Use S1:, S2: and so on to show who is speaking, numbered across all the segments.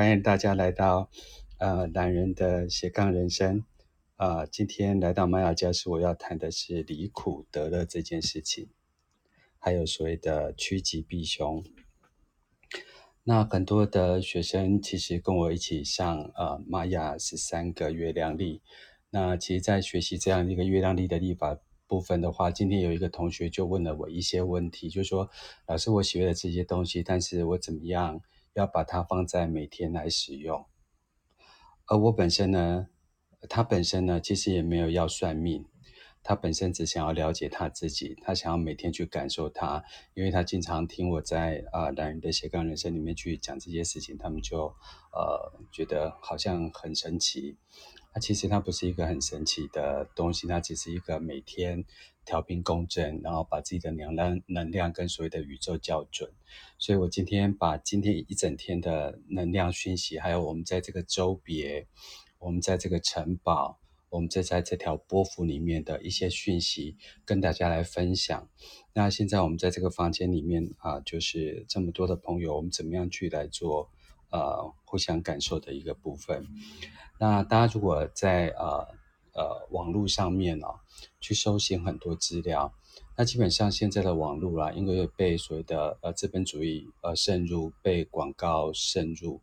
S1: 欢迎大家来到呃男人的斜杠人生啊、呃！今天来到玛雅教室，我要谈的是离苦得乐这件事情，还有所谓的趋吉避凶。那很多的学生其实跟我一起上呃玛雅十三个月亮历。那其实，在学习这样一个月亮历的历法部分的话，今天有一个同学就问了我一些问题，就说，老师，我学了这些东西，但是我怎么样？要把它放在每天来使用，而我本身呢，他本身呢，其实也没有要算命，他本身只想要了解他自己，他想要每天去感受他，因为他经常听我在啊《男人的斜杠人生》里面去讲这些事情，他们就呃觉得好像很神奇。那其实它不是一个很神奇的东西，它只是一个每天调频共振，然后把自己的能量能量跟所谓的宇宙校准。所以我今天把今天一整天的能量讯息，还有我们在这个周别，我们在这个城堡，我们在在这条波幅里面的一些讯息，跟大家来分享。那现在我们在这个房间里面啊，就是这么多的朋友，我们怎么样去来做呃互相感受的一个部分。那大家如果在呃呃网络上面哦，去搜寻很多资料，那基本上现在的网络啦，因为被所谓的呃资本主义呃渗入，被广告渗入，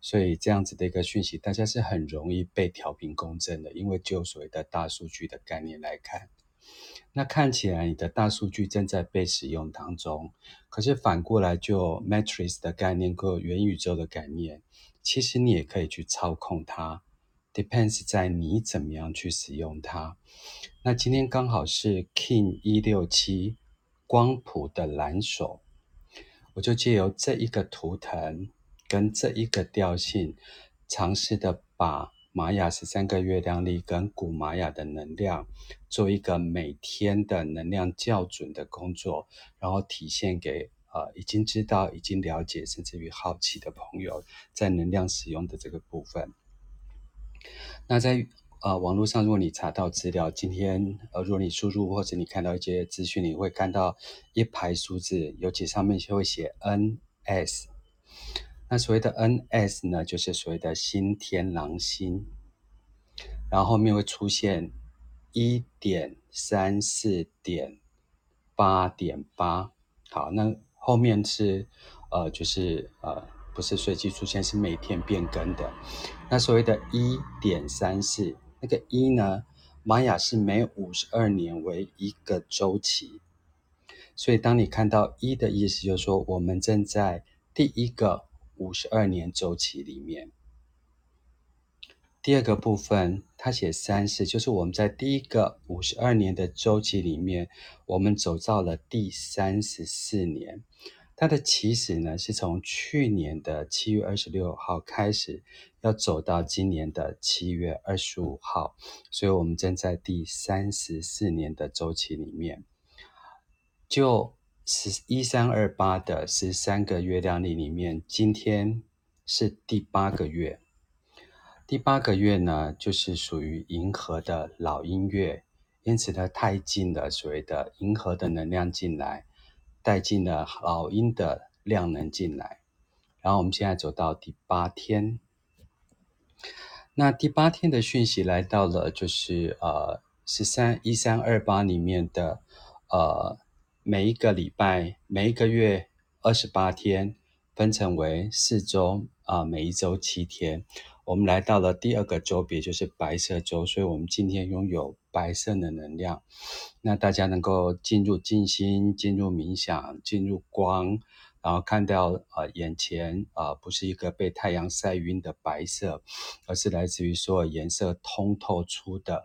S1: 所以这样子的一个讯息，大家是很容易被调频共振的。因为就所谓的大数据的概念来看，那看起来你的大数据正在被使用当中，可是反过来就 Matrix 的概念，或元宇宙的概念，其实你也可以去操控它。Depends 在你怎么样去使用它。那今天刚好是 King 一六七光谱的蓝手，我就借由这一个图腾跟这一个调性，尝试的把玛雅十三个月亮历跟古玛雅的能量做一个每天的能量校准的工作，然后体现给呃已经知道、已经了解，甚至于好奇的朋友，在能量使用的这个部分。那在呃网络上，如果你查到资料，今天呃，如果你输入或者你看到一些资讯，你会看到一排数字，尤其上面就会写 NS。那所谓的 NS 呢，就是所谓的新天狼星，然后后面会出现一点三四点八点八。好，那后面是呃，就是呃。是随机出现，是每天变更的。那所谓的一点三四，那个一呢？玛雅是每五十二年为一个周期，所以当你看到一的意思，就是说我们正在第一个五十二年周期里面。第二个部分，它写三四，就是我们在第一个五十二年的周期里面，我们走到了第三十四年。它的起始呢，是从去年的七月二十六号开始，要走到今年的七月二十五号，所以我们正在第三十四年的周期里面。就十一三二八的十三个月亮历里面，今天是第八个月。第八个月呢，就是属于银河的老鹰月，因此它太近了，所谓的银河的能量进来。带进了老鹰的量能进来，然后我们现在走到第八天。那第八天的讯息来到了，就是呃十三一三二八里面的呃每一个礼拜每一个月二十八天，分成为四周啊、呃，每一周七天。我们来到了第二个周别，就是白色周，所以我们今天拥有白色的能量。那大家能够进入静心，进入冥想，进入光，然后看到呃眼前呃不是一个被太阳晒晕的白色，而是来自于所有颜色通透出的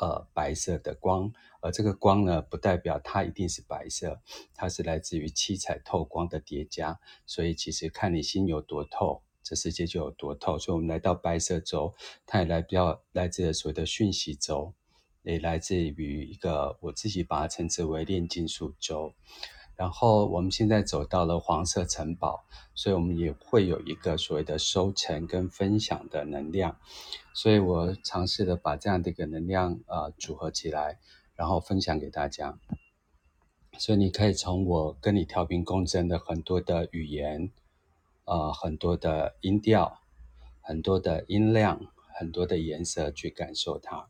S1: 呃白色的光。而这个光呢，不代表它一定是白色，它是来自于七彩透光的叠加。所以其实看你心有多透。这世界就有多透，所以我们来到白色洲，它也来比较来自所谓的讯息洲，也来自于一个我自己把它称之为炼金术周。然后我们现在走到了黄色城堡，所以我们也会有一个所谓的收成跟分享的能量。所以我尝试的把这样的一个能量呃组合起来，然后分享给大家。所以你可以从我跟你调频共振的很多的语言。呃很多的音调、很多的音量、很多的颜色去感受它。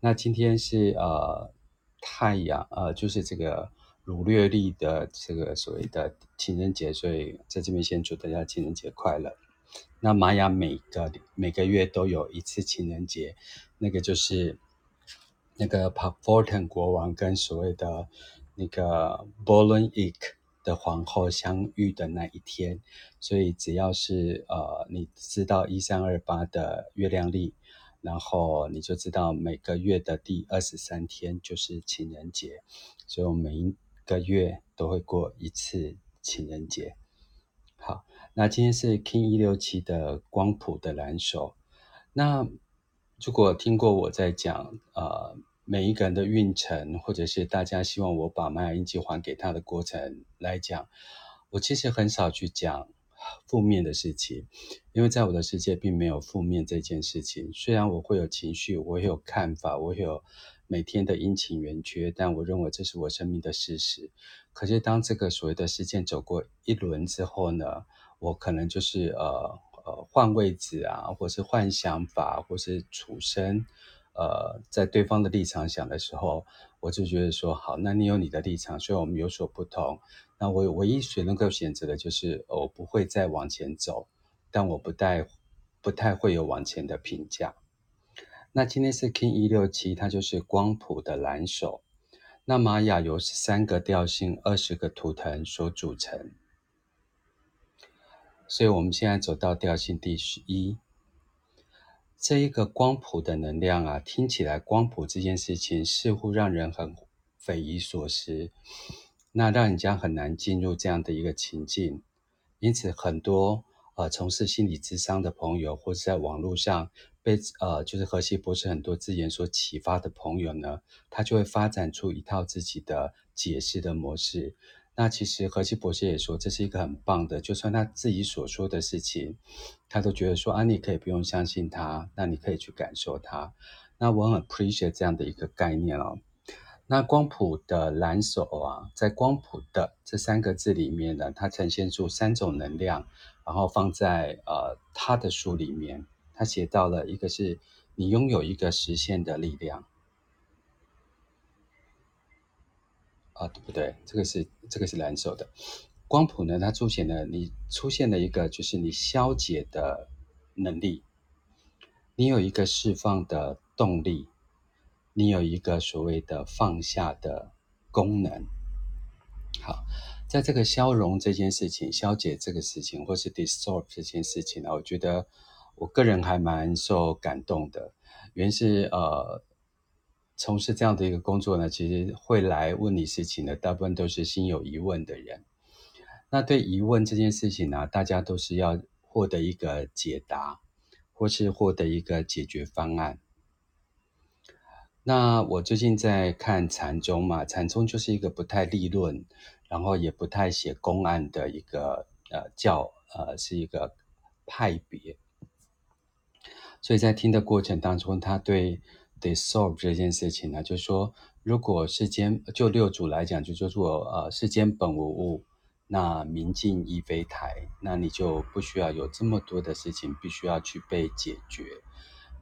S1: 那今天是呃太阳呃就是这个儒略历的这个所谓的情人节，所以在这边先祝大家情人节快乐。那玛雅每个每个月都有一次情人节，那个就是那个 Pakforten 国王跟所谓的那个 Bolon-ik 的皇后相遇的那一天，所以只要是呃你知道一三二八的月亮历，然后你就知道每个月的第二十三天就是情人节，所以我每一个月都会过一次情人节。好。那今天是 King 一六七的光谱的蓝手。那如果听过我在讲呃每一个人的运程，或者是大家希望我把玛雅印记还给他的过程来讲，我其实很少去讲负面的事情，因为在我的世界并没有负面这件事情。虽然我会有情绪，我会有看法，我会有每天的阴晴圆缺，但我认为这是我生命的事实。可是当这个所谓的事件走过一轮之后呢，我可能就是呃呃换位置啊，或是换想法，或是处身呃在对方的立场想的时候，我就觉得说好，那你有你的立场，所以我们有所不同。那我唯一选能够选择的就是，我不会再往前走，但我不太不太会有往前的评价。那今天是 King 一六七，它就是光谱的蓝手。那玛雅由三个调性、二十个图腾所组成。所以，我们现在走到调性第十一，这一个光谱的能量啊，听起来光谱这件事情似乎让人很匪夷所思，那让人家很难进入这样的一个情境。因此，很多呃从事心理咨商的朋友，或是在网络上被呃就是荷西博士很多字眼所启发的朋友呢，他就会发展出一套自己的解释的模式。那其实何西博士也说，这是一个很棒的，就算他自己所说的事情，他都觉得说啊，你可以不用相信他，那你可以去感受他。那我很 appreciate 这样的一个概念哦。那光谱的蓝手啊，在光谱的这三个字里面呢，它呈现出三种能量，然后放在呃他的书里面，他写到了一个是你拥有一个实现的力量。啊，对不对？这个是这个是蓝手的光谱呢，它出现了你出现了一个就是你消解的能力，你有一个释放的动力，你有一个所谓的放下的功能。好，在这个消融这件事情、消解这个事情，或是 dissolve 这件事情呢，我觉得我个人还蛮受感动的，原是呃。从事这样的一个工作呢，其实会来问你事情的，大部分都是心有疑问的人。那对疑问这件事情呢，大家都是要获得一个解答，或是获得一个解决方案。那我最近在看禅宗嘛，禅宗就是一个不太立论，然后也不太写公案的一个呃教呃是一个派别。所以在听的过程当中，他对。Dissolve 这件事情呢，就是说，如果世间就六祖来讲，就叫做呃世间本无物，那明镜亦非台，那你就不需要有这么多的事情必须要去被解决。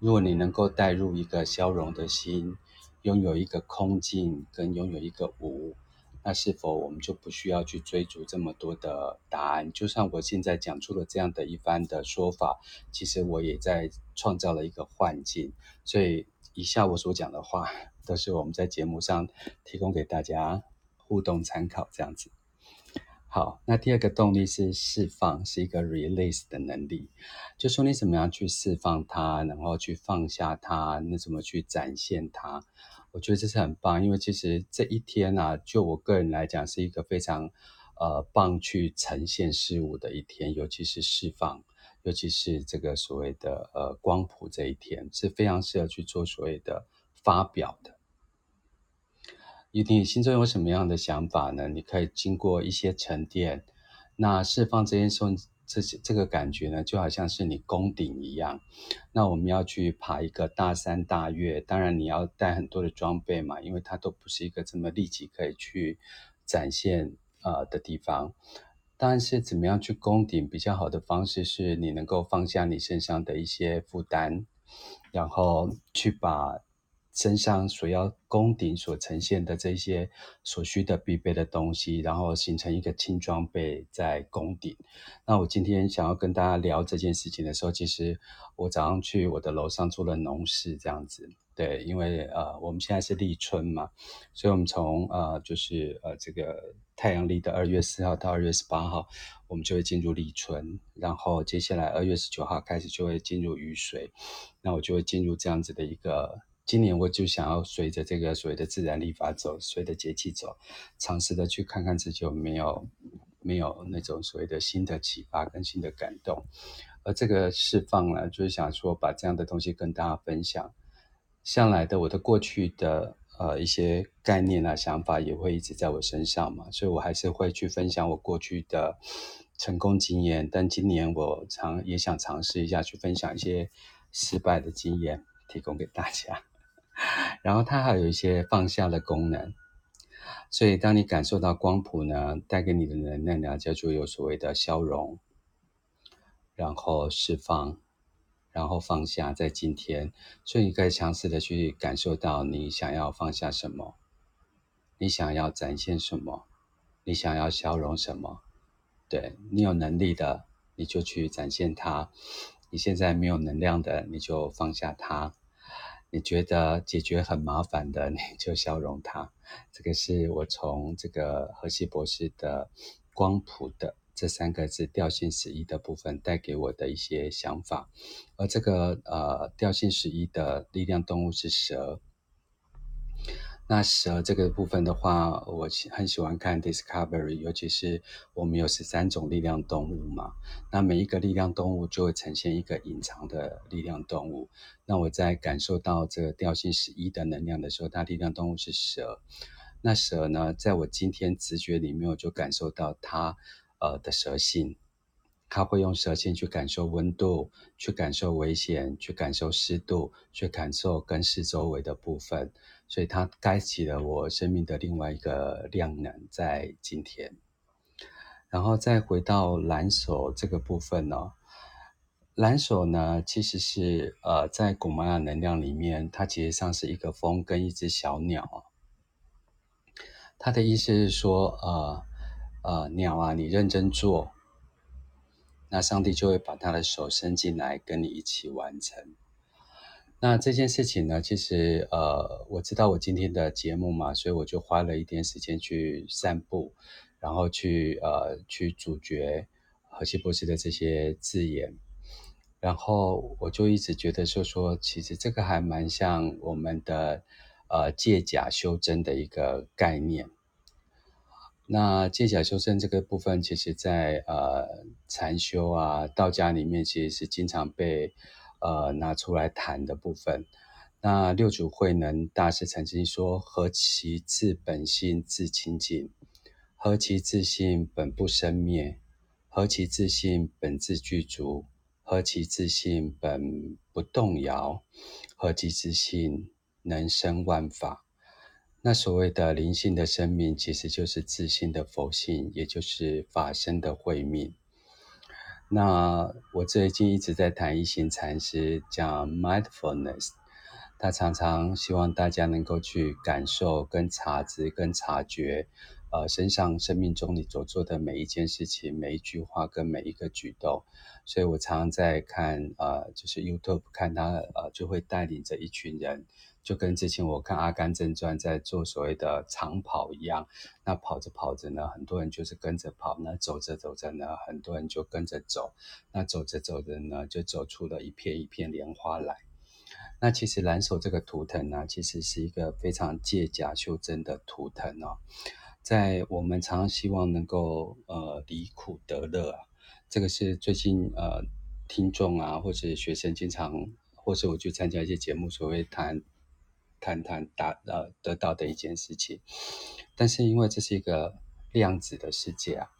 S1: 如果你能够带入一个消融的心，拥有一个空镜跟拥有一个无。那是否我们就不需要去追逐这么多的答案？就像我现在讲出了这样的一番的说法，其实我也在创造了一个幻境。所以以下我所讲的话，都是我们在节目上提供给大家互动参考，这样子。好，那第二个动力是释放，是一个 release 的能力，就说你怎么样去释放它，然后去放下它，那怎么去展现它？我觉得这是很棒，因为其实这一天啊，就我个人来讲，是一个非常呃棒去呈现事物的一天，尤其是释放，尤其是这个所谓的呃光谱这一天，是非常适合去做所谓的发表的。你你心中有什么样的想法呢？你可以经过一些沉淀，那释放这件事。这些这个感觉呢，就好像是你攻顶一样。那我们要去爬一个大山大岳，当然你要带很多的装备嘛，因为它都不是一个这么立即可以去展现呃的地方。当然是怎么样去攻顶比较好的方式，是你能够放下你身上的一些负担，然后去把。身上所要攻顶所呈现的这些所需的必备的东西，然后形成一个轻装备在攻顶。那我今天想要跟大家聊这件事情的时候，其实我早上去我的楼上做了农事，这样子。对，因为呃我们现在是立春嘛，所以我们从呃就是呃这个太阳历的二月四号到二月十八号，我们就会进入立春，然后接下来二月十九号开始就会进入雨水，那我就会进入这样子的一个。今年我就想要随着这个所谓的自然历法走，随着节气走，尝试的去看看自己有没有没有那种所谓的新的启发跟新的感动。而这个释放呢，就是想说把这样的东西跟大家分享。向来的我的过去的呃一些概念啊想法也会一直在我身上嘛，所以我还是会去分享我过去的成功经验。但今年我尝也想尝试一下去分享一些失败的经验，提供给大家。然后它还有一些放下的功能，所以当你感受到光谱呢，带给你的能量呢，叫做有所谓的消融，然后释放，然后放下，在今天，所以你可以尝试的去感受到你想要放下什么，你想要展现什么，你想要消融什么，对，你有能力的，你就去展现它；你现在没有能量的，你就放下它。你觉得解决很麻烦的，你就消融它。这个是我从这个荷西博士的“光谱”的这三个字调性十一的部分带给我的一些想法。而这个呃调性十一的力量动物是蛇。那蛇这个部分的话，我很喜欢看 Discovery，尤其是我们有十三种力量动物嘛。那每一个力量动物就会呈现一个隐藏的力量动物。那我在感受到这个调性十一的能量的时候，它力量动物是蛇。那蛇呢，在我今天直觉里面，我就感受到它呃的蛇性。它会用蛇性去感受温度，去感受危险，去感受湿度，去感受跟四周围的部分。所以它开启了我生命的另外一个量能，在今天，然后再回到蓝手这个部分呢、蓝手呢其实是呃在古玛雅能量里面，它其实上是一个风跟一只小鸟，它的意思是说呃呃鸟啊，你认真做，那上帝就会把他的手伸进来跟你一起完成。那这件事情呢，其实呃，我知道我今天的节目嘛，所以我就花了一点时间去散步，然后去呃去咀嚼荷西博士的这些字眼，然后我就一直觉得说说，其实这个还蛮像我们的呃借假修真的一个概念。那借假修真这个部分，其实在呃禅修啊道家里面，其实是经常被。呃，拿出来谈的部分，那六祖慧能大师曾经说：“何其自本性自清净，何其自性本不生灭，何其自性本自具足，何其自性本不动摇，何其自性能生万法。”那所谓的灵性的生命，其实就是自性的佛性，也就是法身的慧命。那我最近一直在谈一行禅师讲 mindfulness，他常常希望大家能够去感受、跟察知、跟察觉，呃，身上生命中你所做的每一件事情、每一句话跟每一个举动。所以我常常在看，呃，就是 YouTube 看他，呃，就会带领着一群人。就跟之前我看《阿甘正传》在做所谓的长跑一样，那跑着跑着呢，很多人就是跟着跑；那走着走着呢，很多人就跟着走；那走着走着呢，就走出了一片一片莲花来。那其实蓝手这个图腾呢，其实是一个非常借假修真的图腾哦。在我们常常希望能够呃离苦得乐啊，这个是最近呃听众啊或者学生经常，或是我去参加一些节目，所谓谈。探探达呃得到的一件事情，但是因为这是一个量子的世界啊，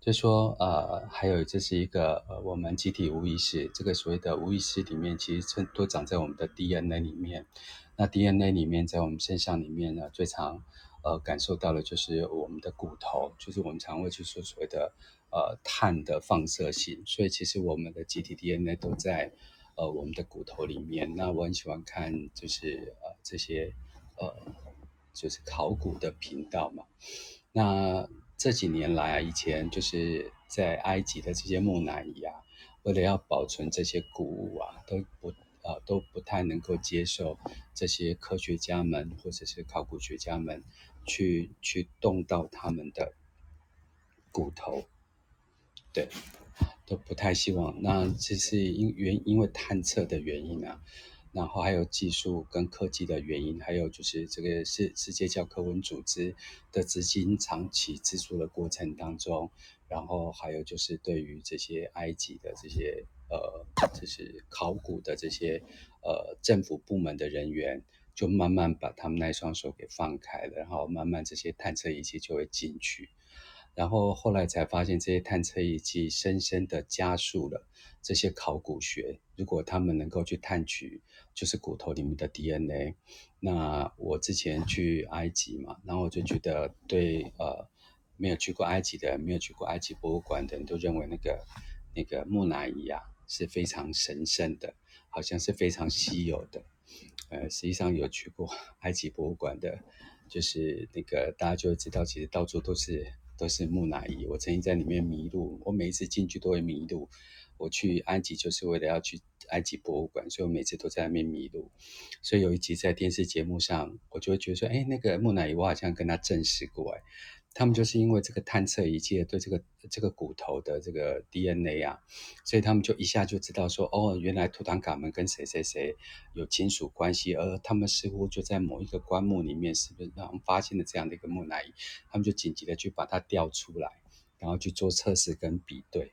S1: 就说呃还有这是一个呃我们集体无意识，这个所谓的无意识里面，其实都长在我们的 DNA 里面。那 DNA 里面在我们身上里面呢，最常呃感受到的就是我们的骨头，就是我们常会去说所谓的呃碳的放射性，所以其实我们的集体 DNA 都在呃我们的骨头里面。那我很喜欢看就是呃这些呃就是考古的频道嘛。那这几年来啊，以前就是在埃及的这些木乃伊啊，为了要保存这些古物啊，都不呃都不太能够接受这些科学家们或者是考古学家们去去动到他们的骨头，对，都不太希望。那这是因原因为探测的原因啊。然后还有技术跟科技的原因，还有就是这个世世界教科文组织的资金长期资助的过程当中，然后还有就是对于这些埃及的这些呃，就是考古的这些呃政府部门的人员，就慢慢把他们那双手给放开了，然后慢慢这些探测仪器就会进去。然后后来才发现，这些探测仪器深深的加速了这些考古学。如果他们能够去探取，就是骨头里面的 DNA。那我之前去埃及嘛，然后我就觉得对，呃，没有去过埃及的，没有去过埃及博物馆的人都认为那个那个木乃伊啊是非常神圣的，好像是非常稀有的。呃，实际上有去过 埃及博物馆的，就是那个大家就知道，其实到处都是。都是木乃伊，我曾经在里面迷路，我每一次进去都会迷路。我去埃及就是为了要去埃及博物馆，所以我每次都在那边迷路。所以有一集在电视节目上，我就会觉得说，哎，那个木乃伊我好像跟他证实过，哎。他们就是因为这个探测仪器对这个这个骨头的这个 DNA 啊，所以他们就一下就知道说，哦，原来图坦卡门跟谁谁谁有亲属关系，而他们似乎就在某一个棺木里面，是不是然后发现了这样的一个木乃伊？他们就紧急的去把它调出来，然后去做测试跟比对。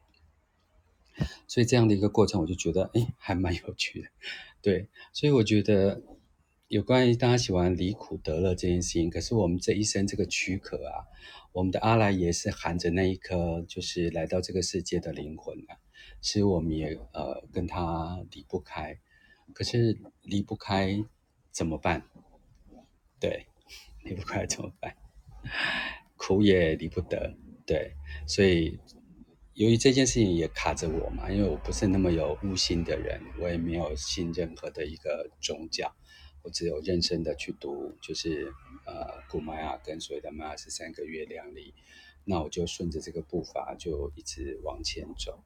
S1: 所以这样的一个过程，我就觉得，哎，还蛮有趣的。对，所以我觉得。有关于大家喜欢离苦得乐这件事情，可是我们这一生这个躯壳啊，我们的阿赖耶是含着那一颗就是来到这个世界的灵魂啊，其实我们也呃跟他离不开，可是离不开怎么办？对，离不开怎么办？苦也离不得，对，所以由于这件事情也卡着我嘛，因为我不是那么有悟性的人，我也没有信任何的一个宗教。我只有认真的去读，就是呃古玛雅跟所谓的玛雅十三个月亮里，那我就顺着这个步伐就一直往前走。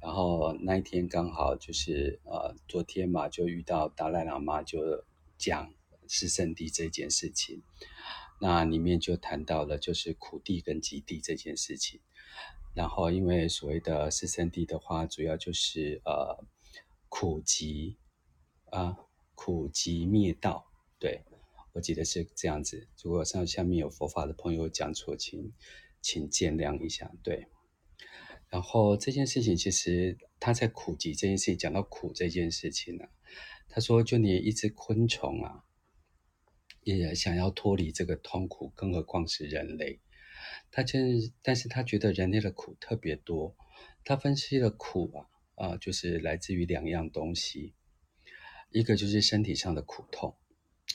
S1: 然后那一天刚好就是呃昨天嘛，就遇到达赖喇嘛就讲四圣地这件事情，那里面就谈到了就是苦地跟集地这件事情。然后因为所谓的四圣地的话，主要就是呃苦集啊。苦集灭道，对，我记得是这样子。如果上下面有佛法的朋友讲错，请请见谅一下。对，然后这件事情其实他在苦集这件事情讲到苦这件事情呢、啊，他说就连一只昆虫啊，也想要脱离这个痛苦，更何况是人类。他就，但是他觉得人类的苦特别多。他分析了苦啊，啊、就是来自于两样东西。一个就是身体上的苦痛，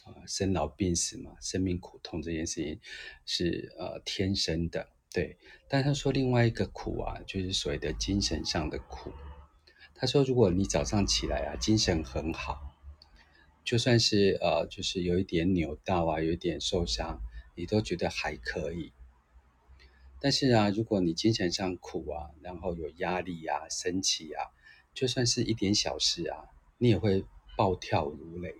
S1: 啊，生老病死嘛，生命苦痛这件事情是呃天生的，对。但他说另外一个苦啊，就是所谓的精神上的苦。他说，如果你早上起来啊，精神很好，就算是呃，就是有一点扭到啊，有一点受伤，你都觉得还可以。但是啊，如果你精神上苦啊，然后有压力啊、生气啊，就算是一点小事啊，你也会。暴跳如雷，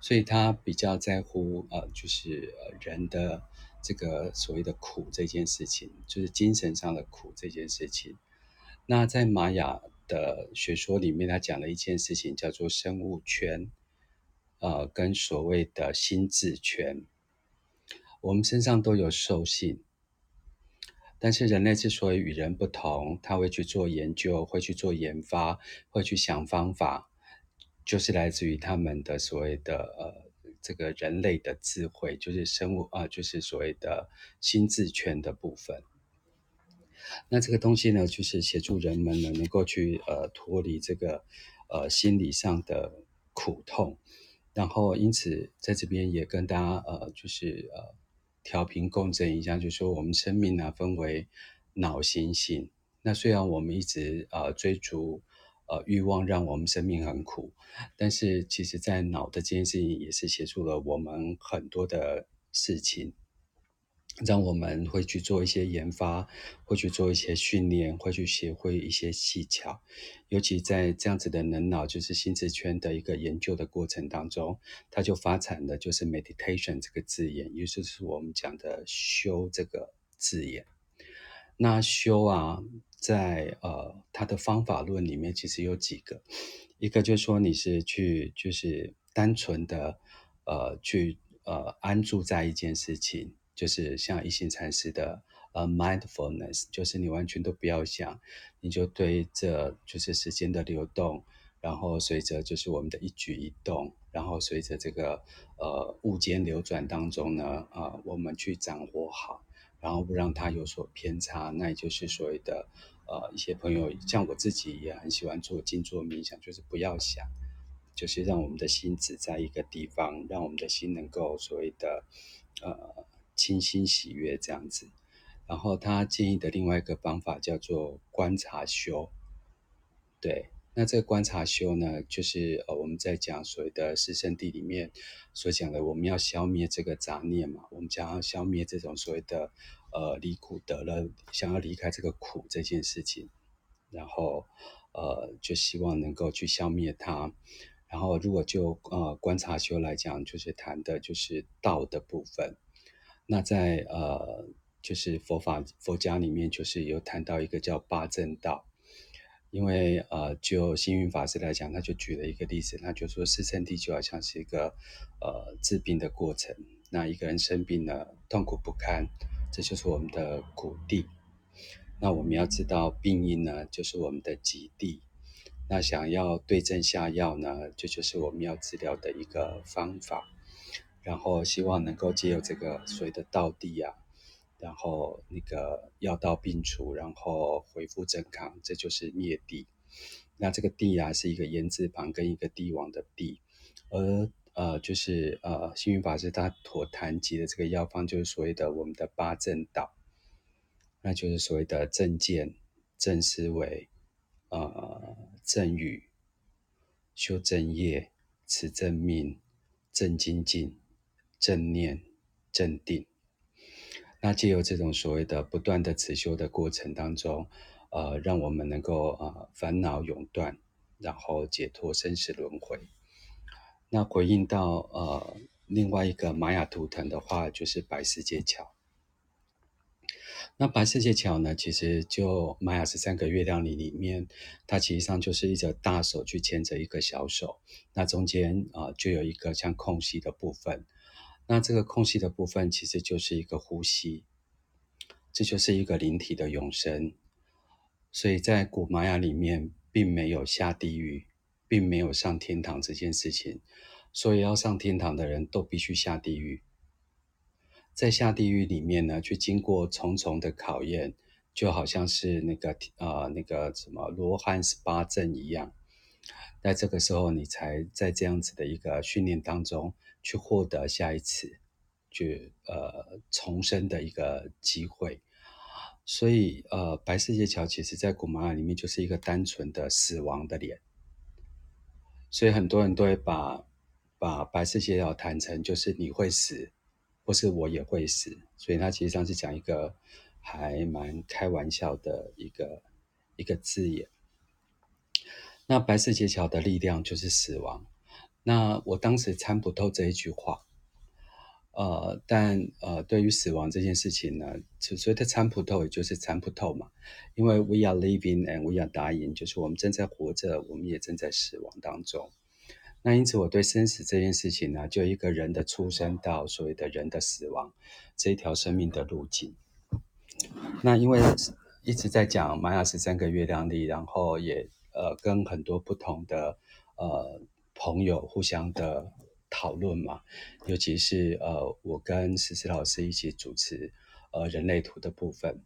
S1: 所以他比较在乎呃，就是人的这个所谓的苦这件事情，就是精神上的苦这件事情。那在玛雅的学说里面，他讲了一件事情，叫做生物圈，呃，跟所谓的心智圈。我们身上都有兽性，但是人类之所以与人不同，他会去做研究，会去做研发，会去想方法。就是来自于他们的所谓的呃，这个人类的智慧，就是生物啊、就是所谓的心智圈的部分。那这个东西呢，就是协助人们呢，能够去呃脱离这个呃心理上的苦痛。然后，因此在这边也跟大家呃，就是呃调频共振一下，就是说我们生命呢分为脑醒醒。那虽然我们一直呃追逐呃欲望，让我们生命很苦，但是其实，在脑的这件事情也是协助了我们很多的事情。让我们会去做一些研发，会去做一些训练，会去学会一些技巧。尤其在这样子的能脑，就是心智圈的一个研究的过程当中，它就发展的就是 meditation 这个字眼，也就是我们讲的修这个字眼。那修啊，在呃它的方法论里面，其实有几个，一个就是说你是去就是单纯的呃去呃安住在一件事情。就是像一行禅师的呃 mindfulness，就是你完全都不要想，你就对着就是时间的流动，然后随着就是我们的一举一动，然后随着这个呃物间流转当中呢，啊、呃，我们去掌握好，然后不让它有所偏差，那也就是所谓的呃一些朋友像我自己也很喜欢做静坐冥想，就是不要想，就是让我们的心只在一个地方，让我们的心能够所谓的呃。清新喜悦这样子，然后他建议的另外一个方法叫做观察修。对，那这个观察修呢，就是呃我们在讲所谓的四圣谛里面所讲的，我们要消灭这个杂念嘛，我们想要消灭这种所谓的呃离苦得乐，想要离开这个苦这件事情，然后呃就希望能够去消灭它。然后如果就呃观察修来讲，就是谈的就是道的部分。那在呃，就是佛法佛家里面，就是有谈到一个叫八正道。因为呃，就星云法师来讲，他就举了一个例子，他就说四圣地就好像是一个呃治病的过程。那一个人生病了，痛苦不堪，这就是我们的苦地。那我们要知道病因呢，就是我们的疾地。那想要对症下药呢，这就，是我们要治疗的一个方法。然后希望能够借由这个所谓的道地啊，然后那个药到病除，然后恢复正康，这就是灭谛。那这个谛啊，是一个言字旁跟一个帝王的帝，而呃就是呃星云法师他所谈及的这个药方，就是所谓的我们的八正道，那就是所谓的正见、正思维、呃正语、修正业、持正命、正精进。正念、正定，那借由这种所谓的不断的持修的过程当中，呃，让我们能够呃烦恼永断，然后解脱生死轮回。那回应到呃另外一个玛雅图腾的话，就是白世界桥。那白世界桥呢，其实就玛雅十三个月亮里里面，它其实上就是一只大手去牵着一个小手，那中间啊、就有一个像空隙的部分。那这个空隙的部分其实就是一个呼吸，这就是一个灵体的永生。所以在古玛雅里面，并没有下地狱，并没有上天堂这件事情。所以要上天堂的人都必须下地狱。在下地狱里面呢，去经过重重的考验，就好像是那个呃那个什么罗汉十八阵一样。在这个时候，你才在这样子的一个训练当中。去获得下一次，去呃重生的一个机会，所以呃白色界桥其实在古玛雅里面就是一个单纯的死亡的脸，所以很多人都会把把白色界桥谈成就是你会死，或是我也会死，所以它其实上是讲一个还蛮开玩笑的一个一个字眼。那白色界桥的力量就是死亡。那我当时参不透这一句话，呃，但呃，对于死亡这件事情呢，所以它参不透，也就是参不透嘛。因为 we are living and we are dying，就是我们正在活着，我们也正在死亡当中。那因此，我对生死这件事情呢，就一个人的出生到所谓的人的死亡这一条生命的路径。那因为一直在讲玛雅十三个月亮历，然后也呃跟很多不同的呃。朋友互相的讨论嘛，尤其是呃，我跟思思老师一起主持呃人类图的部分，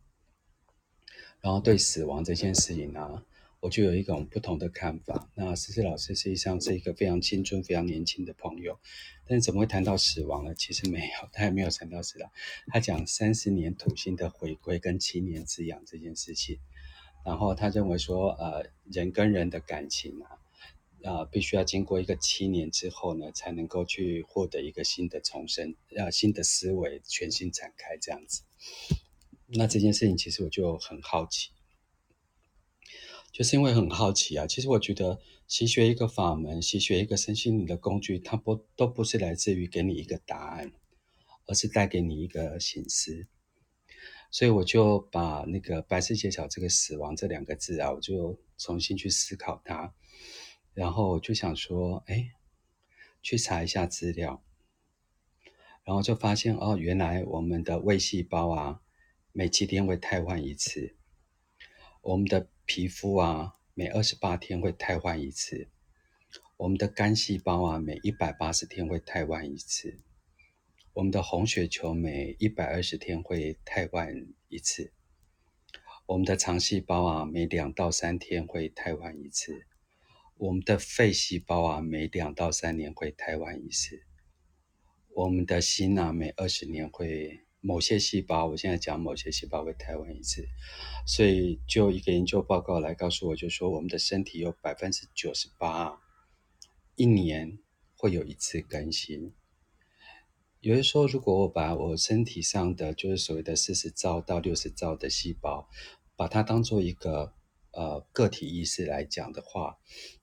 S1: 然后对死亡这件事情呢，我就有一种不同的看法。那思思老师实际上是一个非常青春、非常年轻的朋友，但是怎么会谈到死亡呢？其实没有，他也没有谈到死亡。他讲三十年土星的回归跟七年之痒这件事情，然后他认为说，呃，人跟人的感情啊，呃，必须要经过一个七年之后呢，才能够去获得一个新的重生，呃，新的思维全新展开这样子。那这件事情其实我就很好奇。就是因为很好奇啊，其实我觉得习学一个法门，习学一个身心灵的工具，它不都不是来自于给你一个答案，而是带给你一个醒思。所以我就把那个白世界桥这个死亡这两个字啊，我就重新去思考它，然后我就想说，哎，去查一下资料，然后就发现哦，原来我们的胃细胞啊，每七天会汰换一次，我们的。皮肤啊，每二十八天会汰换一次；我们的肝细胞啊，每一百八十天会汰换一次；我们的红血球每一百二十天会汰换一次；我们的肠细胞啊，每两到三天会汰换一次；我们的肺细胞啊，每两到三年会台湾一次；我们的心啊，每二十年会。某些细胞，我现在讲某些细胞会台湾一次，所以就一个研究报告来告诉我，就说我们的身体有百分之九十八，一年会有一次更新。有人说，如果我把我身体上的就是所谓的四十兆到六十兆的细胞，把它当做一个呃个体意识来讲的话，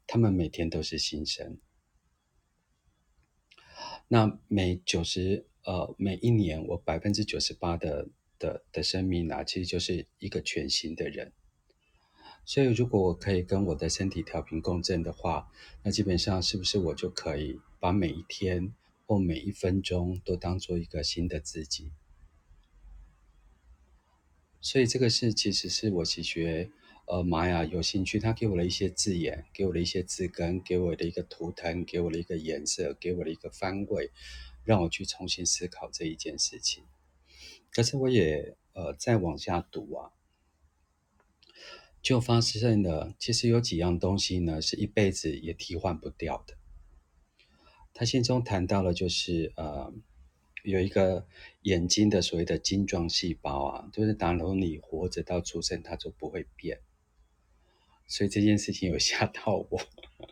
S1: 他们每天都是新生。那每九十。呃，每一年我百分之九十八的的的生命啊，其实就是一个全新的人。所以，如果我可以跟我的身体调频共振的话，那基本上是不是我就可以把每一天或每一分钟都当做一个新的自己？所以，这个是其实是我习学呃玛雅有兴趣，他给我了一些字眼，给我了一些字根，给我的一个图腾，给我的一个颜色，给我的一个方位。让我去重新思考这一件事情，可是我也呃再往下读啊，就发现了其实有几样东西呢，是一辈子也替换不掉的。他信中谈到了就是呃有一个眼睛的所谓的晶状细胞啊，就是打从你活着到出生它就不会变，所以这件事情有吓到我，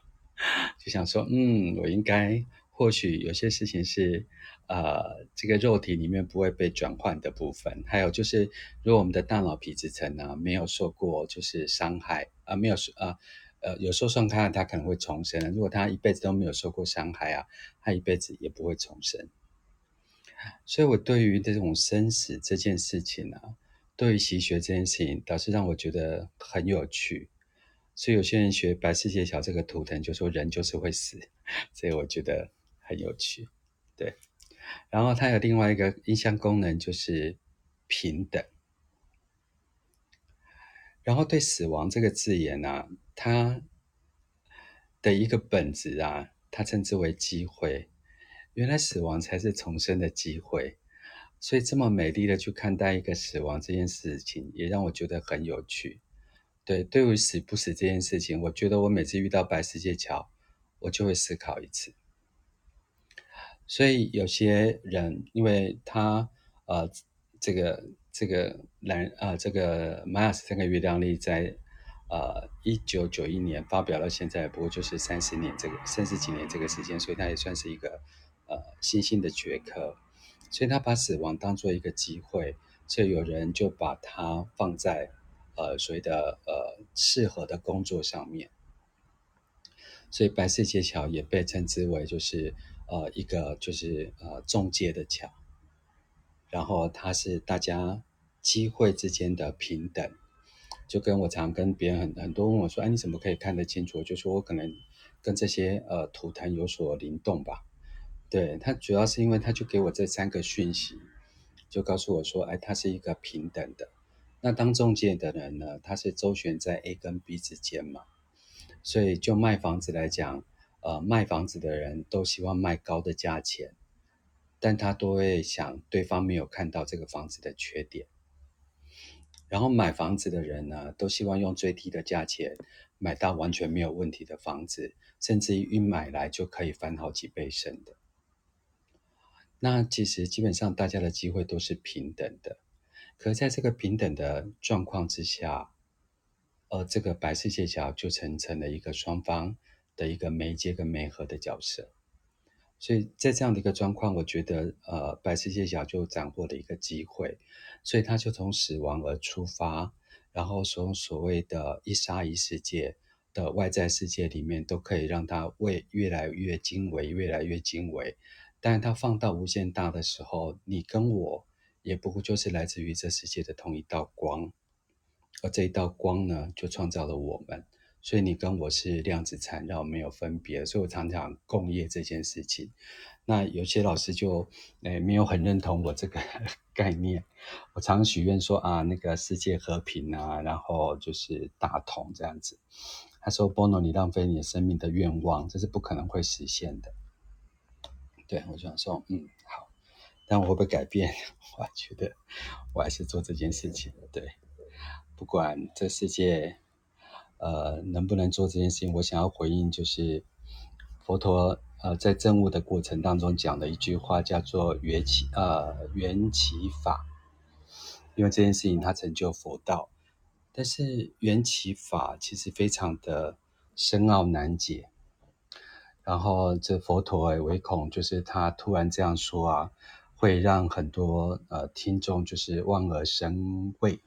S1: 就想说嗯我应该。或许有些事情是，呃，这个肉体里面不会被转换的部分。还有就是，如果我们的大脑皮质层呢没有受过就是伤害啊、没有受啊，呃，有受伤害，它可能会重生。如果他一辈子都没有受过伤害啊，他一辈子也不会重生。所以，我对于这种生死这件事情啊，对于习学这件事情，倒是让我觉得很有趣。所以，有些人学白世界小这个图腾，就说人就是会死，所以我觉得。很有趣，对。然后它有另外一个音箱功能，就是平等。然后对死亡这个字眼呢、啊，它的一个本质啊，它称之为机会。原来死亡才是重生的机会，所以这么美丽的去看待一个死亡这件事情，也让我觉得很有趣。对，对于死不死这件事情，我觉得我每次遇到白世界桥，我就会思考一次。所以有些人，因为他呃，这个这个蓝呃，这个玛雅斯这个月亮历在呃一九九一年发表到现在，不过就是三十年这个三十几年这个时间，所以他也算是一个呃新兴的学科。所以他把死亡当做一个机会，所以有人就把它放在呃所谓的呃适合的工作上面。所以白世界桥也被称之为就是。呃，一个就是呃中介的桥，然后它是大家机会之间的平等，就跟我常跟别人很很多问我说，哎，你怎么可以看得清楚？就说我可能跟这些呃图腾有所灵动吧。对，它主要是因为它就给我这三个讯息，就告诉我说，哎，它是一个平等的。那当中介的人呢，他是周旋在 A 跟 B 之间嘛，所以就卖房子来讲。呃，卖房子的人都希望卖高的价钱，但他都会想对方没有看到这个房子的缺点。然后买房子的人呢，都希望用最低的价钱买到完全没有问题的房子，甚至于一买来就可以翻好几倍身的。那其实基本上大家的机会都是平等的，可在这个平等的状况之下，呃，这个白世界桥就成成了一个双方的一个媒介跟媒合的角色。所以在这样的一个状况，我觉得，呃，白世界桥就斩获了一个机会，所以他就从死亡而出发，然后从所谓的一杀一世界的外在世界里面，都可以让他为越来越精微，越来越精微。但是它放到无限大的时候，你跟我也不过就是来自于这世界的同一道光，而这一道光呢，就创造了我们。所以你跟我是量子缠绕，没有分别。所以我常常共业这件事情。那有些老师就诶、没有很认同我这个 概念。我常许愿说啊，那个世界和平啊，然后就是大同这样子。他说：“波诺，你浪费你生命的愿望，这是不可能会实现的。”对，我就想说，嗯，好。但我会不会改变？我觉得我还是做这件事情。对，不管这世界。呃，能不能做这件事情？我想要回应，就是佛陀呃在证悟的过程当中讲的一句话，叫做缘起呃缘起法。因为这件事情它成就佛道，但是缘起法其实非常的深奥难解。然后这佛陀唯恐就是他突然这样说啊，会让很多呃听众就是望而生畏。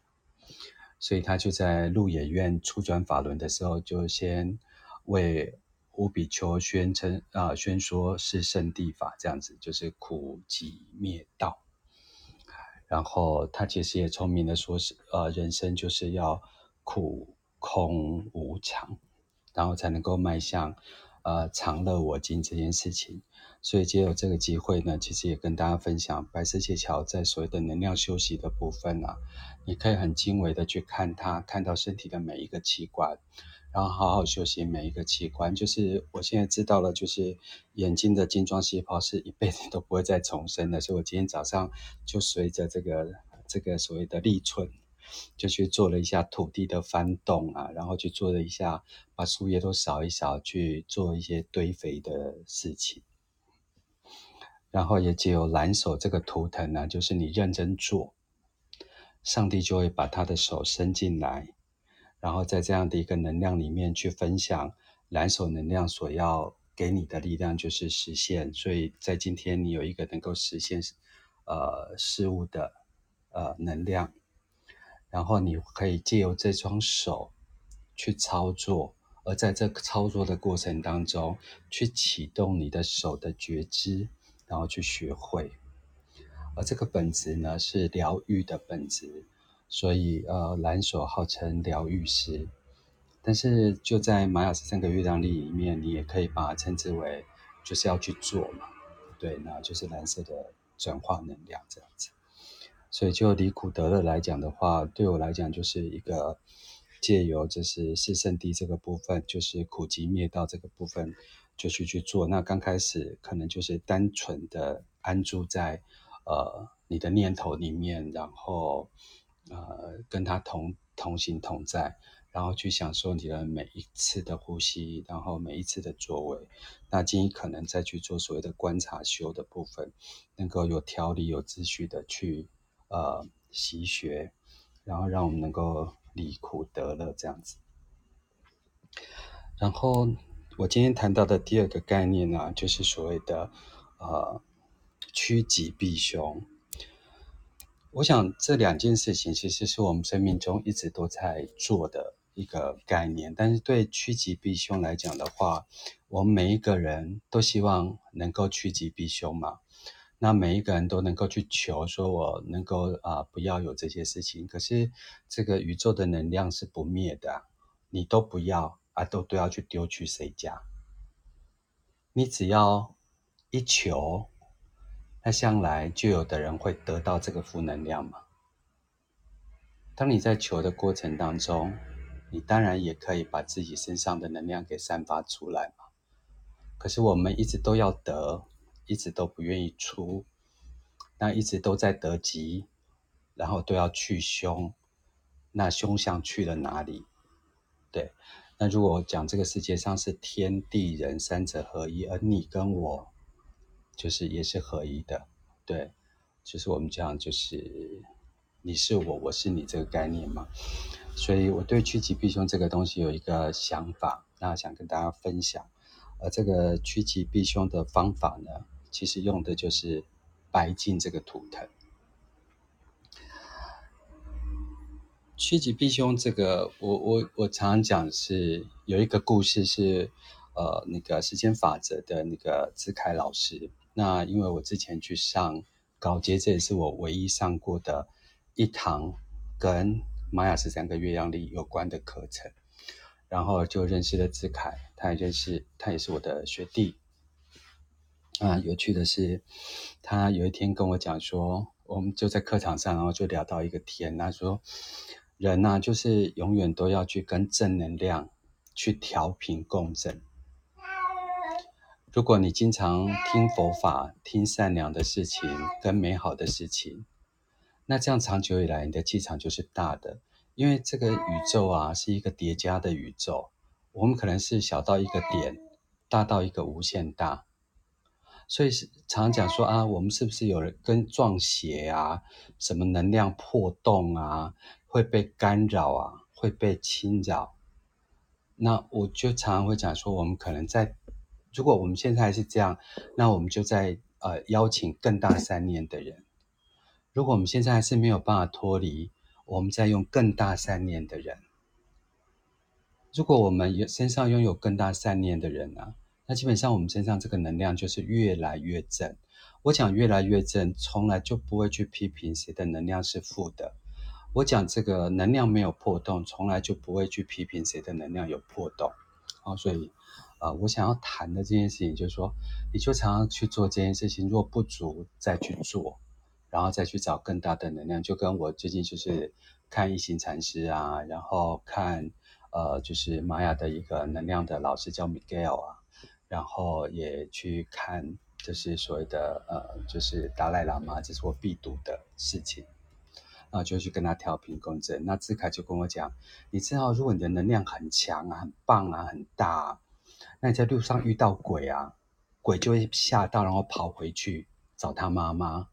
S1: 所以他就在鹿野苑初转法轮的时候，就先为五比丘宣称啊、呃，宣说是圣地法，这样子就是苦集灭道。然后他其实也聪明的说是，呃，人生就是要苦空无常，然后才能够迈向呃常乐我净这件事情。所以借由这个机会呢，其实也跟大家分享白色界桥在所谓的能量休息的部分啊，你可以很精微的去看它，看到身体的每一个器官，然后好好休息每一个器官。就是我现在知道了，就是眼睛的晶状细胞是一辈子都不会再重生的，所以我今天早上就随着这个这个所谓的立春，就去做了一下土地的翻动啊，然后去做了一下把树叶都扫一扫，去做一些堆肥的事情。然后也借由蓝手这个图腾呢，就是你认真做，上帝就会把他的手伸进来，然后在这样的一个能量里面去分享蓝手能量所要给你的力量，就是实现。所以在今天你有一个能够实现呃事物的呃能量，然后你可以借由这双手去操作，而在这个操作的过程当中，去启动你的手的觉知。然后去学会，而这个本质呢是疗愈的本质，所以呃蓝手号称疗愈师，但是就在玛雅十三个月亮历里面，你也可以把它称之为就是要去做嘛，对，那就是蓝色的转化能量这样子。所以就离苦得乐来讲的话，对我来讲就是一个借由就是四圣地这个部分，就是苦集灭道这个部分。就去去做，那刚开始可能就是单纯的安住在呃你的念头里面，然后呃跟他同同行同在，然后去享受你的每一次的呼吸，然后每一次的作为。那尽可能再去做所谓的观察修的部分，能够有条理、有秩序的去呃习学，然后让我们能够离苦得乐这样子，然后。我今天谈到的第二个概念呢、就是所谓的呃趋吉避凶。我想这两件事情其实是我们生命中一直都在做的一个概念。但是对趋吉避凶来讲的话，我们每一个人都希望能够趋吉避凶嘛。那每一个人都能够去求，说我能够啊、不要有这些事情。可是这个宇宙的能量是不灭的，你都不要。啊，都都要去丢去谁家？你只要一求，那向来就有的人会得到这个负能量嘛。当你在求的过程当中，你当然也可以把自己身上的能量给散发出来嘛。可是我们一直都要得，一直都不愿意出，那一直都在得吉，然后都要去凶，那凶相去了哪里？对。那如果讲这个世界上是天地人三者合一，而你跟我就是也是合一的，对，就是我们讲就是你是我，我是你这个概念嘛。所以我对趋吉避凶这个东西有一个想法，那想跟大家分享。而这个趋吉避凶的方法呢，其实用的就是白净这个图腾。趋吉避凶这个，我我我常常讲是有一个故事是，呃，那个时间法则的那个智凯老师。那因为我之前去上高阶，这也是我唯一上过的一堂跟玛雅十三个月亮历有关的课程，然后就认识了智凯，他也认识，他也是我的学弟。啊，有趣的是，他有一天跟我讲说，我们就在课堂上，然后就聊到一个天，他说。人呐、就是永远都要去跟正能量去调频共振。如果你经常听佛法、听善良的事情跟美好的事情，那这样长久以来，你的气场就是大的。因为这个宇宙啊，是一个叠加的宇宙，我们可能是小到一个点，大到一个无限大。所以是常常讲说啊，我们是不是有人跟撞邪啊？什么能量破洞啊？会被干扰啊，会被侵扰。那我就常常会讲说，我们可能在，如果我们现在还是这样，那我们就在呃邀请更大善念的人。如果我们现在还是没有办法脱离，我们在用更大善念的人。如果我们身上拥有更大善念的人呢、那基本上我们身上这个能量就是越来越正。我讲越来越正，从来就不会去批评谁的能量是负的。我讲这个能量没有破洞，从来就不会去批评谁的能量有破洞。哦，所以，呃，我想要谈的这件事情，就是说，你就常常去做这件事情，若不足再去做，然后再去找更大的能量。就跟我最近就是看一行禅师啊，然后看呃，就是玛雅的一个能量的老师叫 Miguel 啊，然后也去看就是所谓的呃，就是达赖喇嘛，这是我必读的事情。然后就去跟他调频共振。那智凯就跟我讲，你知道，如果你的能量很强啊、很棒啊、很大啊，那你在路上遇到鬼啊，鬼就会吓到，然后跑回去找他妈妈，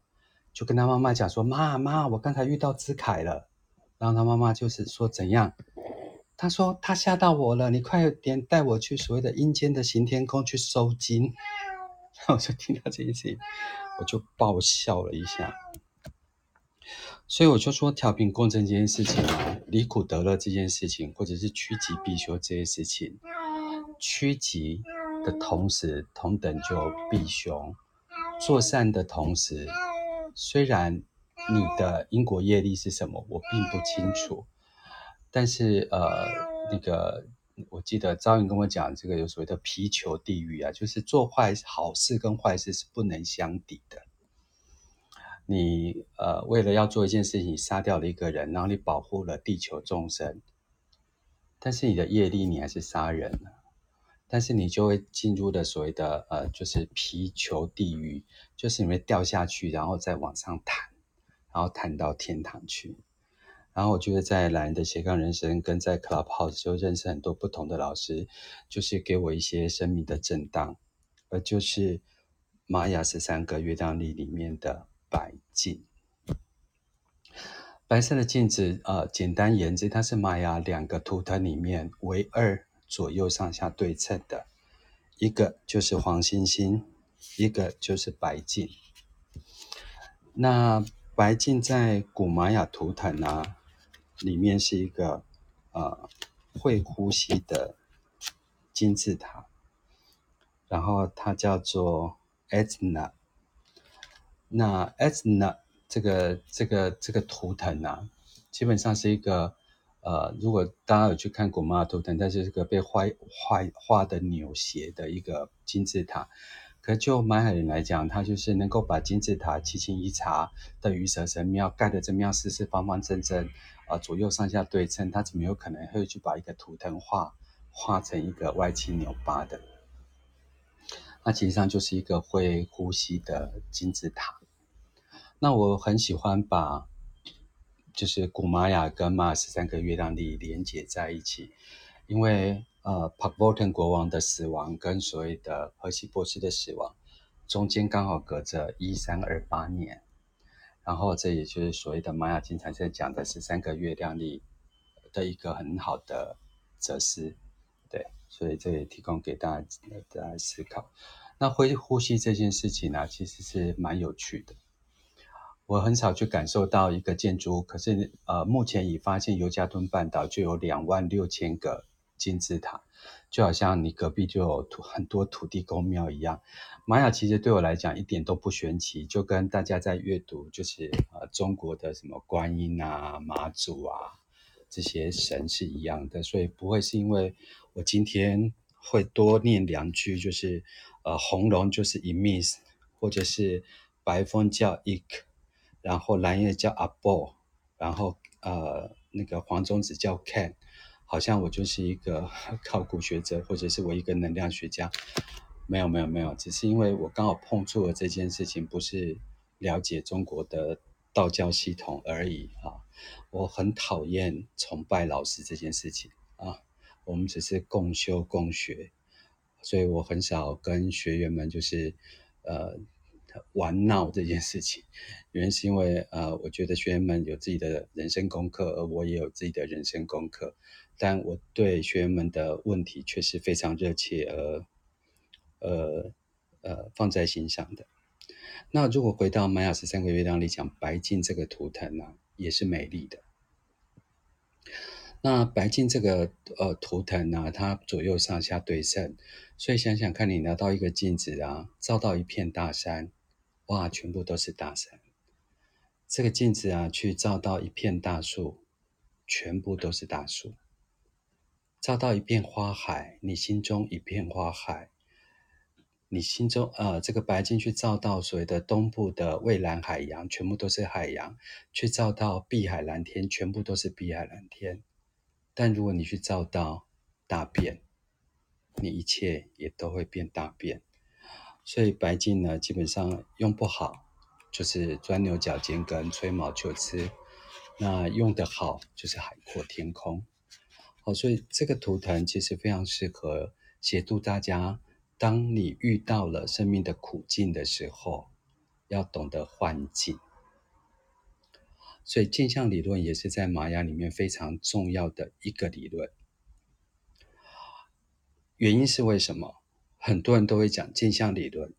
S1: 就跟他妈妈讲说：“妈妈，我刚才遇到智凯了。”然后他妈妈就是说：“怎样？”他说：“他吓到我了，你快点带我去所谓的阴间的行天宫去收惊。”然 后我就听到这一句，我就爆笑了一下。所以我就说，调频共振这件事情啊，离苦得乐这件事情，或者是趋吉避凶这件事情，趋吉的同时，同等就避凶。做善的同时，虽然你的因果业力是什么，我并不清楚，但是呃，那个我记得赵云跟我讲，这个有所谓的皮球地狱啊，就是做坏好事跟坏事是不能相抵的。你呃，为了要做一件事情，杀掉了一个人，然后你保护了地球众生，但是你的业力你还是杀人了，但是你就会进入的所谓的呃，就是皮球地狱，就是你会掉下去，然后再往上弹，然后弹到天堂去。然后我觉得在懒人的斜杠人生跟在 Clubhouse 就认识很多不同的老师，就是给我一些生命的震荡，而就是玛雅十三个月亮历里面的。白镜，白色的镜子，呃，简单言之，它是玛雅两个图腾里面唯二左右上下对称的，一个就是黄星星，一个就是白镜。那白镜在古玛雅图腾啊，里面是一个呃会呼吸的金字塔，然后它叫做 Etna。那 Etna 这个这个这个图腾啊，基本上是一个呃，如果大家有去看古玛雅图腾，它就是个被画画画的扭斜的一个金字塔。可就玛雅人来讲，他就是能够把金字塔七星一茶的羽蛇神庙盖得这么样四四方方正正、呃，左右上下对称，他怎么有可能会去把一个图腾画画成一个歪七扭八的？那其实上就是一个会呼吸的金字塔。那我很喜欢把，就是古玛雅跟玛雅十三个月亮历连接在一起，因为呃帕克沃腾国王的死亡跟所谓的荷西博士的死亡中间刚好隔着一三二八年，然后这也就是所谓的玛雅经常在讲的十三个月亮历的一个很好的哲思，对，所以这也提供给大家大家思考。那会呼吸这件事情呢、其实是蛮有趣的。我很少去感受到一个建筑物，可是呃，目前已发现尤加敦半岛就有两万六千个金字塔，就好像你隔壁就有土很多土地公庙一样。玛雅其实对我来讲一点都不玄奇，就跟大家在阅读就是呃中国的什么观音啊、妈祖啊这些神是一样的，所以不会是因为我今天会多念两句，就是呃红龙就是 Imis，或者是白风叫 Ik。然后蓝叶叫阿波，然后呃那个黄种子叫 Ken，好像我就是一个 考古学者，或者是我一个能量学家。没有没有没有，只是因为我刚好碰触了这件事情，不是了解中国的道教系统而已啊。我很讨厌崇拜老师这件事情啊，我们只是共修共学，所以我很少跟学员们就是呃。玩闹这件事情，原因是因为呃，我觉得学员们有自己的人生功课，而我也有自己的人生功课。但我对学员们的问题却是非常热切而呃呃放在心上的。那如果回到玛雅十三个月亮里讲白镜这个图腾呢、也是美丽的。那白镜这个呃图腾呢、它左右上下对称，所以想想看你拿到一个镜子啊，照到一片大山。哇，全部都是大山。这个镜子啊，去照到一片大树，全部都是大树。照到一片花海，你心中一片花海。你心中呃，这个白镜去照到所谓的东部的蔚蓝海洋，全部都是海洋。去照到碧海蓝天，全部都是碧海蓝天。但如果你去照到大便，你一切也都会变大便。所以白镜呢，基本上用不好就是钻牛角尖跟吹毛求疵；那用得好就是海阔天空。好，所以这个图腾其实非常适合协助大家，当你遇到了生命的苦境的时候，要懂得换境。所以镜像理论也是在玛雅里面非常重要的一个理论。原因是为什么？很多人都会讲镜像理论，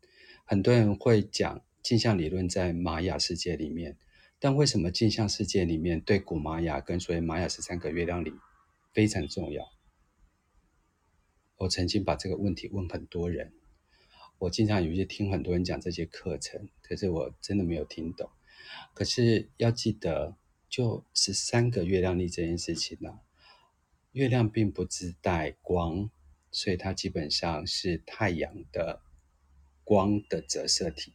S1: 很多人会讲镜像理论在玛雅世界里面，但为什么镜像世界里面对古玛雅跟所谓玛雅十三个月亮里非常重要？我曾经把这个问题问很多人，我经常有些听很多人讲这些课程，可是我真的没有听懂。可是要记得，就十三个月亮历这件事情呢，月亮并不自带光。所以它基本上是太阳的光的折射体，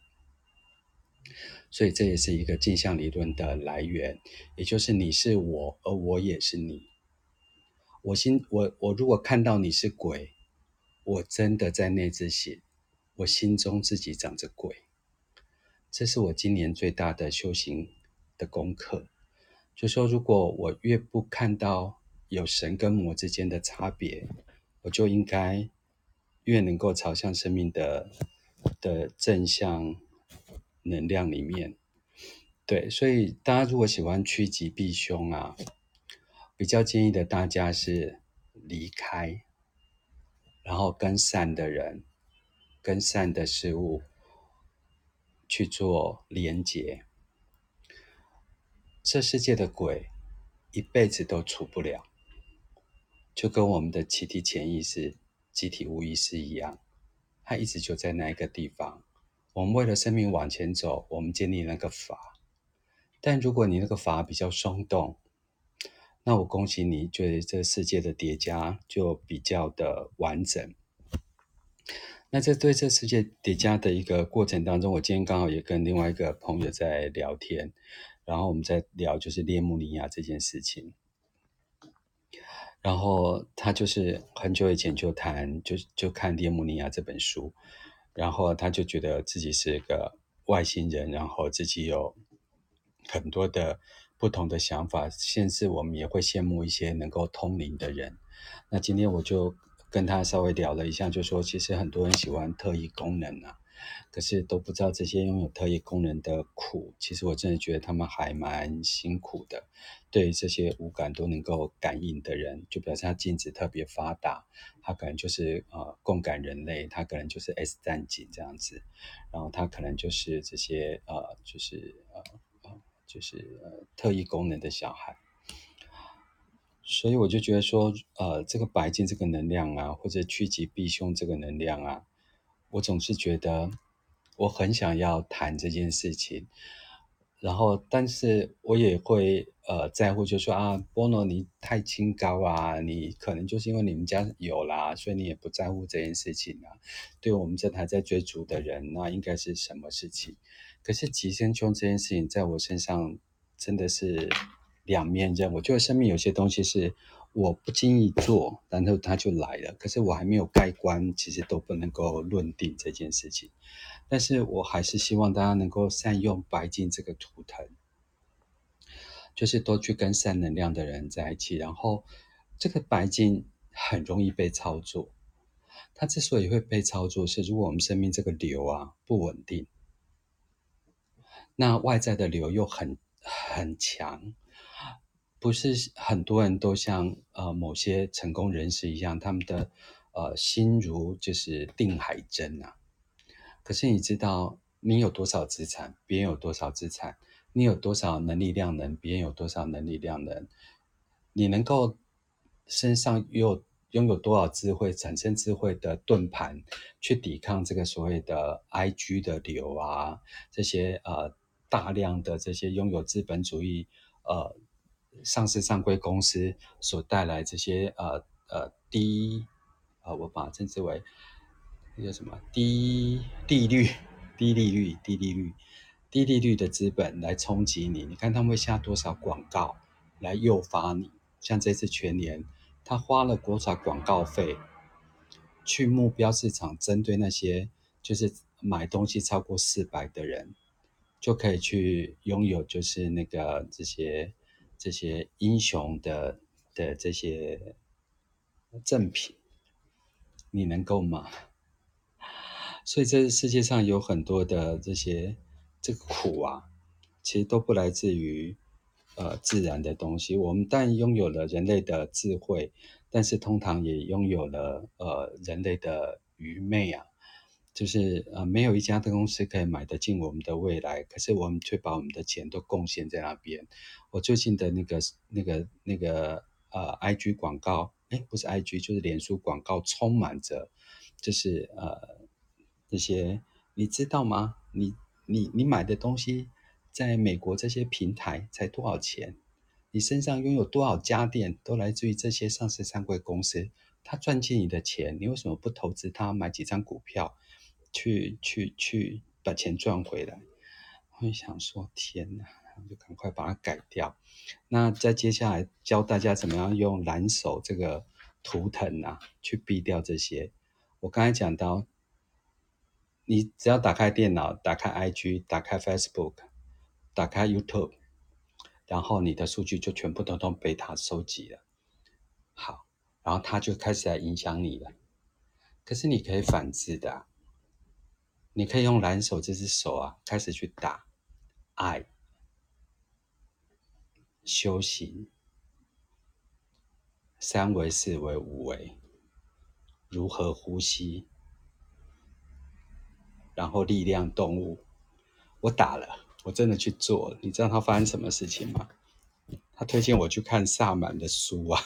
S1: 所以这也是一个镜像理论的来源，也就是你是我，而我也是你。我心我我如果看到你是鬼，我真的在内自省，我心中自己长着鬼。这是我今年最大的修行的功课，就说如果我越不看到有神跟魔之间的差别。我就应该越能够朝向生命的的正向能量里面，对，所以大家如果喜欢趋吉避凶啊，比较建议的大家是离开，然后跟善的人、跟善的事物去做连结。这世界的鬼一辈子都除不了。就跟我们的集体潜意识、集体无意识一样，它一直就在那一个地方。我们为了生命往前走，我们建立那个法。但如果你那个法比较松动，那我恭喜你，觉得这世界的叠加就比较的完整。那在对这世界叠加的一个过程当中，我今天刚好也跟另外一个朋友在聊天，然后我们在聊就是列穆尼亚这件事情。然后他就是很久以前就谈，就就看《列穆尼亚》这本书，然后他就觉得自己是一个外星人，然后自己有很多的不同的想法，甚至我们也会羡慕一些能够通灵的人。那今天我就跟他稍微聊了一下，就说其实很多人喜欢特异功能啊，可是都不知道这些拥有特异功能的苦。其实我真的觉得他们还蛮辛苦的。对于这些五感都能够感应的人，就表示他镜子特别发达，他可能就是呃共感人类，他可能就是 S 战警这样子，然后他可能就是这些呃就是就是呃特异功能的小孩。所以我就觉得说，呃，这个白金这个能量啊，或者趋吉避凶这个能量啊，我总是觉得我很想要谈这件事情，然后，但是我也会呃在乎，就说啊，波诺你太清高啊，你可能就是因为你们家有啦，所以你也不在乎这件事情啊。对我们这还在追逐的人，那应该是什么事情？可是吉生凶这件事情，在我身上真的是。两面刃，我觉得生命有些东西是我不经意做，然后它就来了。可是我还没有盖棺，其实都不能够论定这件事情。但是我还是希望大家能够善用白金这个图腾，就是多去跟善能量的人在一起。然后这个白金很容易被操作，它之所以会被操作，是如果我们生命这个流啊不稳定，那外在的流又很很强。不是很多人都像呃某些成功人士一样，他们的呃心如就是定海针啊。可是你知道你有多少资产，别人有多少资产；你有多少能力量能，别人有多少能力量能。你能够身上有拥有多少智慧，产生智慧的盾盘，去抵抗这个所谓的 IG 的流啊，这些呃大量的这些拥有资本主义呃。上市上柜公司所带来这些呃呃低呃，我把它称之为那叫什么低利率、低利率、低利率、低利率的资本来冲击你。你看他们会下多少广告来诱发你？像这次全年，他花了多少广告费去目标市场，针对那些就是买东西超过四百的人，就可以去拥有就是那个这些。这些英雄的的这些赠品，你能够吗？所以这世界上有很多的这些这个苦啊，其实都不来自于呃自然的东西。我们但拥有了人类的智慧，但是通常也拥有了呃人类的愚昧啊。就是呃，没有一家的公司可以买得进我们的未来，可是我们却把我们的钱都贡献在那边。我最近的那个、那个、那个呃，IG 广告，诶，不是 IG，就是脸书广告，充满着，就是呃那些，你知道吗？你你你买的东西，在美国这些平台才多少钱？你身上拥有多少家电，都来自于这些上市上柜公司，他赚进你的钱，你为什么不投资他，买几张股票？去去去把钱赚回来，我想说天哪，就赶快把它改掉。那再接下来教大家怎么样用蓝手这个图腾啊，去避掉这些。我刚才讲到，你只要打开电脑，打开 IG，打开 Facebook，打开 YouTube，然后你的数据就全部都都被它收集了。好，然后它就开始来影响你了。可是你可以反制的啊。你可以用蓝手这只手啊，开始去打爱、修行、三维、四维、五维，如何呼吸，然后力量动物。我打了，我真的去做了。你知道他发生什么事情吗？他推荐我去看萨满的书啊。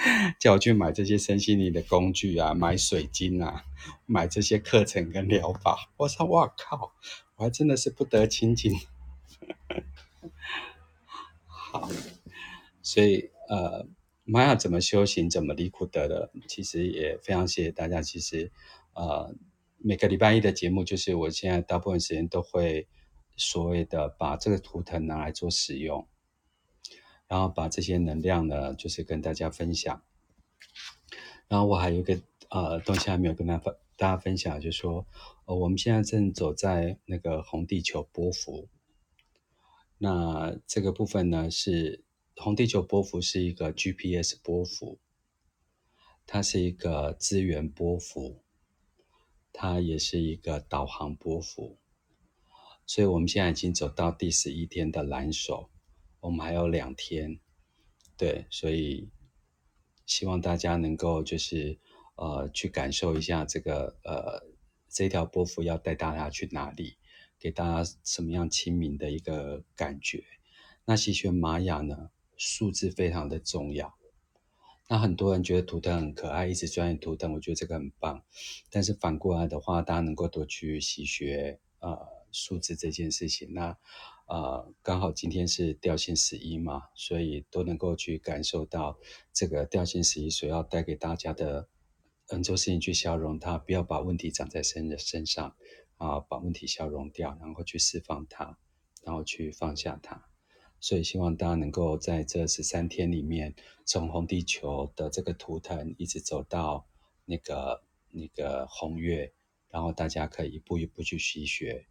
S1: 叫我去买这些身心灵的工具啊，买水晶啊，买这些课程跟疗法。我说哇靠，我还真的是不得清净。好，所以呃，玛雅怎么修行，怎么离苦得乐，其实也非常谢谢大家。其实呃，每个礼拜一的节目，就是我现在大部分时间都会所谓的把这个图腾拿来做使用。然后把这些能量呢，就是跟大家分享。然后我还有一个呃东西还没有跟大家分大家分享，就是说，呃，我们现在正走在那个红地球波幅。那这个部分呢，是红地球波幅是一个 GPS 波幅，它是一个资源波幅，它也是一个导航波幅。所以我们现在已经走到第十一天的蓝手，我们还有两天，对，所以希望大家能够就是呃去感受一下这个呃这条波幅要带大家去哪里，给大家什么样亲民的一个感觉。那习学玛雅呢，数字非常的重要。那很多人觉得图腾很可爱，一直钻研图腾，我觉得这个很棒。但是反过来的话，大家能够多去习学呃数字这件事情。那呃刚好今天是调性十一嘛，所以都能够去感受到这个调性十一所要带给大家的，很多事情去消融它，不要把问题长在身的身上啊，把问题消融掉，然后去释放它，然后去放下它。所以希望大家能够在这十三天里面，从红地球的这个图腾一直走到那个那个红月，然后大家可以一步一步去习学。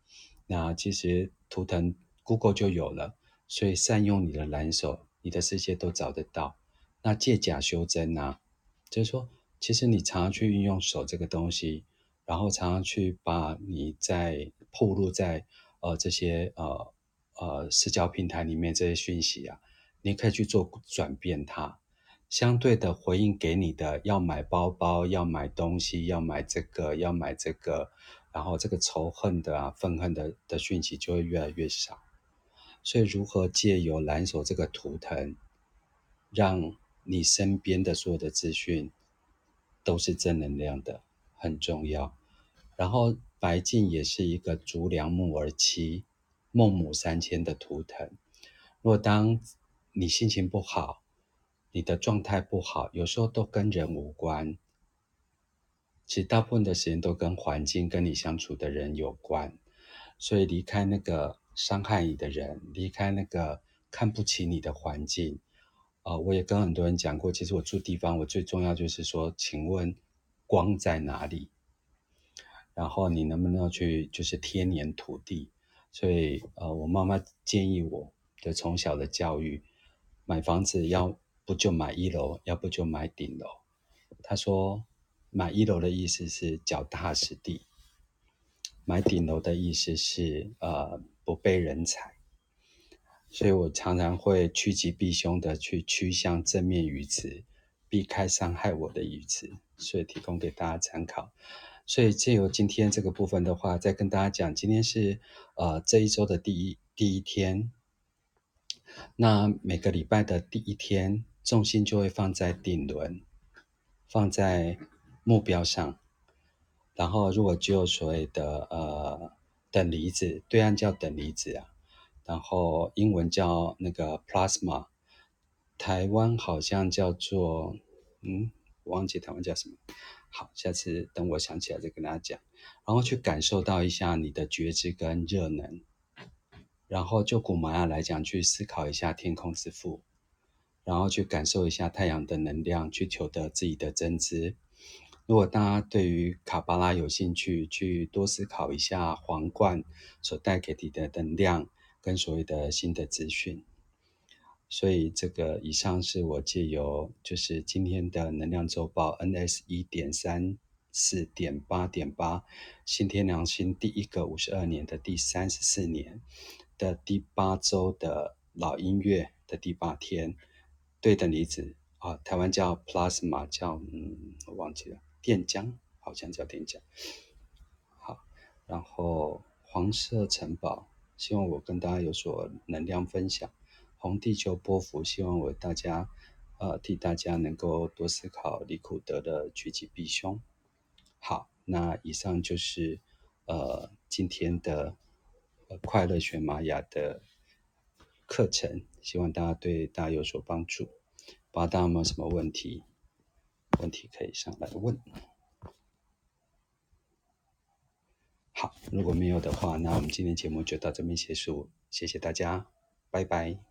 S1: 那其实图腾 Google 就有了，所以善用你的蓝手，你的世界都找得到。那借假修真啊，就是说，其实你常常去运用手这个东西，然后常常去把你在暴露在呃这些呃。呃，社交平台里面这些讯息啊，你可以去做转变它，相对的回应给你的，要买包包，要买东西，要买这个，要买这个，然后这个仇恨的啊、愤恨的的讯息就会越来越少。所以，如何借由蓝手这个图腾，让你身边的所有的资讯都是正能量的，很重要。然后，白净也是一个足量木而栖。孟母三迁的图腾，若当你心情不好，你的状态不好，有时候都跟人无关，其实大部分的时间都跟环境、跟你相处的人有关。所以离开那个伤害你的人，离开那个看不起你的环境。呃，我也跟很多人讲过，其实我住地方，我最重要就是说，请问光在哪里？然后你能不能去就是贴黏土地？所以，呃，我妈妈建议我的从小的教育，买房子要不就买一楼，要不就买顶楼。她说，买一楼的意思是脚踏实地，买顶楼的意思是呃不被人踩。所以我常常会趋吉避凶的去趋向正面语词，避开伤害我的语词，所以提供给大家参考。所以借由今天这个部分的话，再跟大家讲，今天是呃这一周的第一第一天。那每个礼拜的第一天，重心就会放在顶轮，放在目标上。然后如果就所谓的呃等离子，对岸叫等离子啊，然后英文叫那个 plasma，台湾好像叫做嗯，我忘记台湾叫什么。好，下次等我想起来再跟大家讲，然后去感受到一下你的觉知跟热能，然后就古玛雅来讲，去思考一下天空之父，然后去感受一下太阳的能量，去求得自己的真知。如果大家对于卡巴拉有兴趣，去多思考一下皇冠所带给你的能量跟所谓的新的资讯。所以这个以上是我借由就是今天的能量周报 NS 一点三四点八点八新天良心第一个五十二年的第三十四年的第八周的老音乐的第八天对等离子啊，台湾叫 plasma 叫嗯我忘记了电浆好像叫电浆。好，然后黄色城堡，希望我跟大家有所能量分享。红地球波幅，希望我大家，呃，替大家能够多思考离苦得的趋吉避凶。好，那以上就是呃今天的快乐学玛雅的课程，希望大家对大家有所帮助。不知道大家有没有什么问题？问题可以上来问。好，如果没有的话，那我们今天节目就到这边结束，谢谢大家，拜拜。